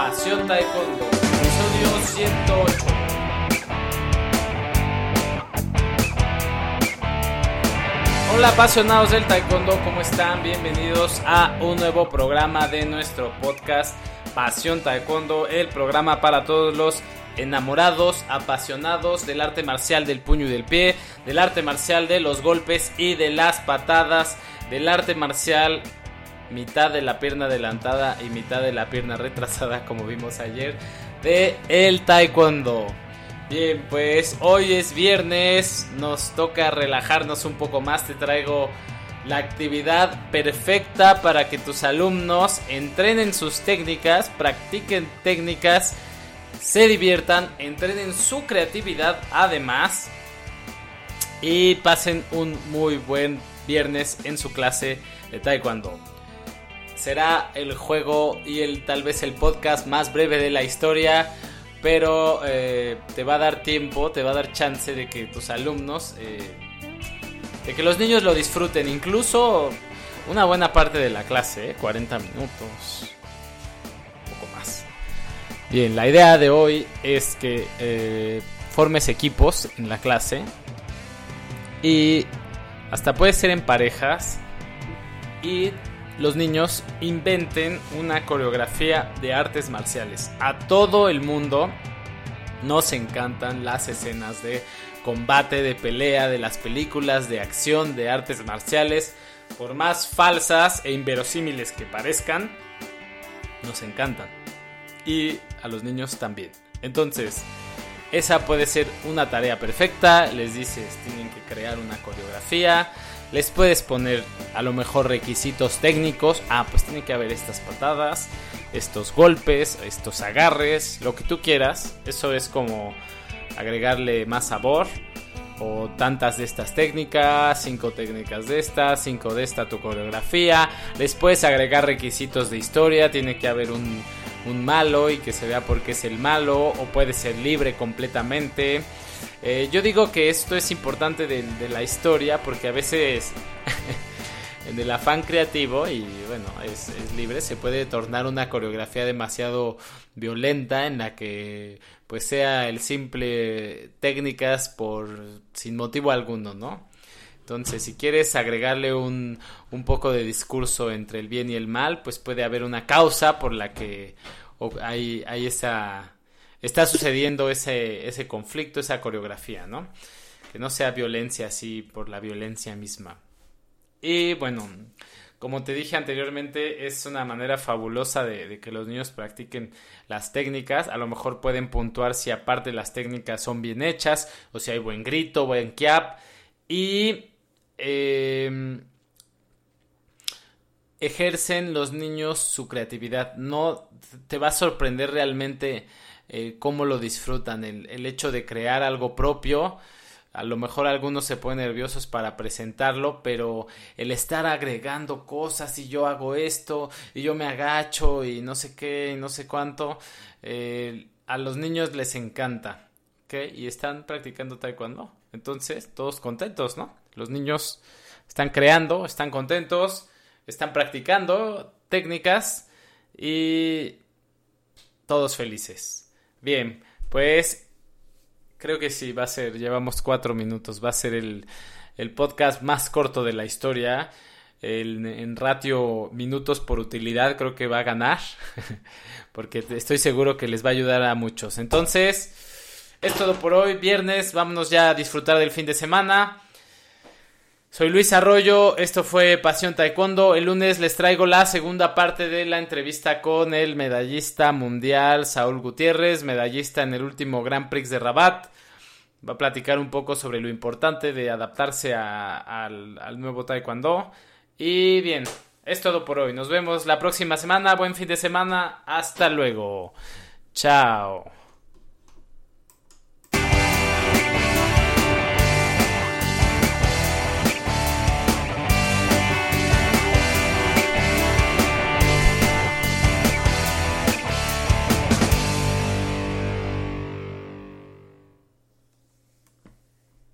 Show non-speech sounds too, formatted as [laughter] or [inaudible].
Pasión Taekwondo, episodio 108. Hola apasionados del Taekwondo, ¿cómo están? Bienvenidos a un nuevo programa de nuestro podcast Pasión Taekwondo, el programa para todos los enamorados, apasionados del arte marcial del puño y del pie, del arte marcial de los golpes y de las patadas, del arte marcial mitad de la pierna adelantada y mitad de la pierna retrasada como vimos ayer de el taekwondo. Bien, pues hoy es viernes, nos toca relajarnos un poco más, te traigo la actividad perfecta para que tus alumnos entrenen sus técnicas, practiquen técnicas, se diviertan, entrenen su creatividad además y pasen un muy buen viernes en su clase de taekwondo será el juego y el tal vez el podcast más breve de la historia, pero eh, te va a dar tiempo, te va a dar chance de que tus alumnos, eh, de que los niños lo disfruten, incluso una buena parte de la clase, 40 eh, minutos, un poco más. Bien, la idea de hoy es que formes equipos en la clase y hasta puede ser en parejas y los niños inventen una coreografía de artes marciales. A todo el mundo nos encantan las escenas de combate, de pelea, de las películas, de acción, de artes marciales. Por más falsas e inverosímiles que parezcan, nos encantan. Y a los niños también. Entonces, esa puede ser una tarea perfecta. Les dices, tienen que crear una coreografía les puedes poner a lo mejor requisitos técnicos. Ah, pues tiene que haber estas patadas, estos golpes, estos agarres, lo que tú quieras. Eso es como agregarle más sabor. O tantas de estas técnicas, cinco técnicas de estas, cinco de esta tu coreografía. Les puedes agregar requisitos de historia. Tiene que haber un, un malo y que se vea por qué es el malo. O puede ser libre completamente. Eh, yo digo que esto es importante de, la historia porque a veces [laughs] en el afán creativo y bueno, es, libre, se puede tornar una coreografía demasiado violenta en la que pues sea el simple técnicas por sin motivo alguno, ¿no? Entonces, si quieres agregarle un, un poco de discurso entre el bien y el mal, pues puede haber una causa por la que hay, hay esa está sucediendo ese, ese conflicto, esa coreografía, ¿no? Que no sea violencia así por la violencia misma. Y bueno, como te dije anteriormente, es una manera fabulosa de, que los niños practiquen las técnicas. A lo mejor pueden puntuar si aparte las técnicas son bien hechas o si hay buen grito, buen kiap. Y em, ejercen los niños su creatividad. No te va a sorprender realmente eh, cómo lo disfrutan, el, hecho de crear algo propio. A lo mejor algunos se ponen nerviosos para presentarlo, pero el estar agregando cosas y yo hago esto y yo me agacho y no sé qué y no sé cuánto, eh, a los niños les encanta. Y están practicando taekwondo. Entonces, todos contentos, ¿no? Los niños están creando, están contentos, están practicando técnicas y todos felices. Bien, pues creo que sí, va a ser, llevamos cuatro minutos, va a ser el, podcast más corto de la historia. en ratio minutos por utilidad creo que va a ganar, [laughs] porque estoy seguro que les va a ayudar a muchos. Entonces, es todo por hoy, viernes, vámonos ya a disfrutar del fin de semana. Soy Luis Arroyo, esto fue Pasión Taekwondo. El lunes les traigo la segunda parte de la entrevista con el medallista mundial Saúl Gutiérrez, medallista en el último Grand Prix de Rabat. Va a platicar un poco sobre lo importante de adaptarse al, al nuevo Taekwondo. Y bien, es todo por hoy. Nos vemos la próxima semana. Buen fin de semana. Hasta luego. Chao.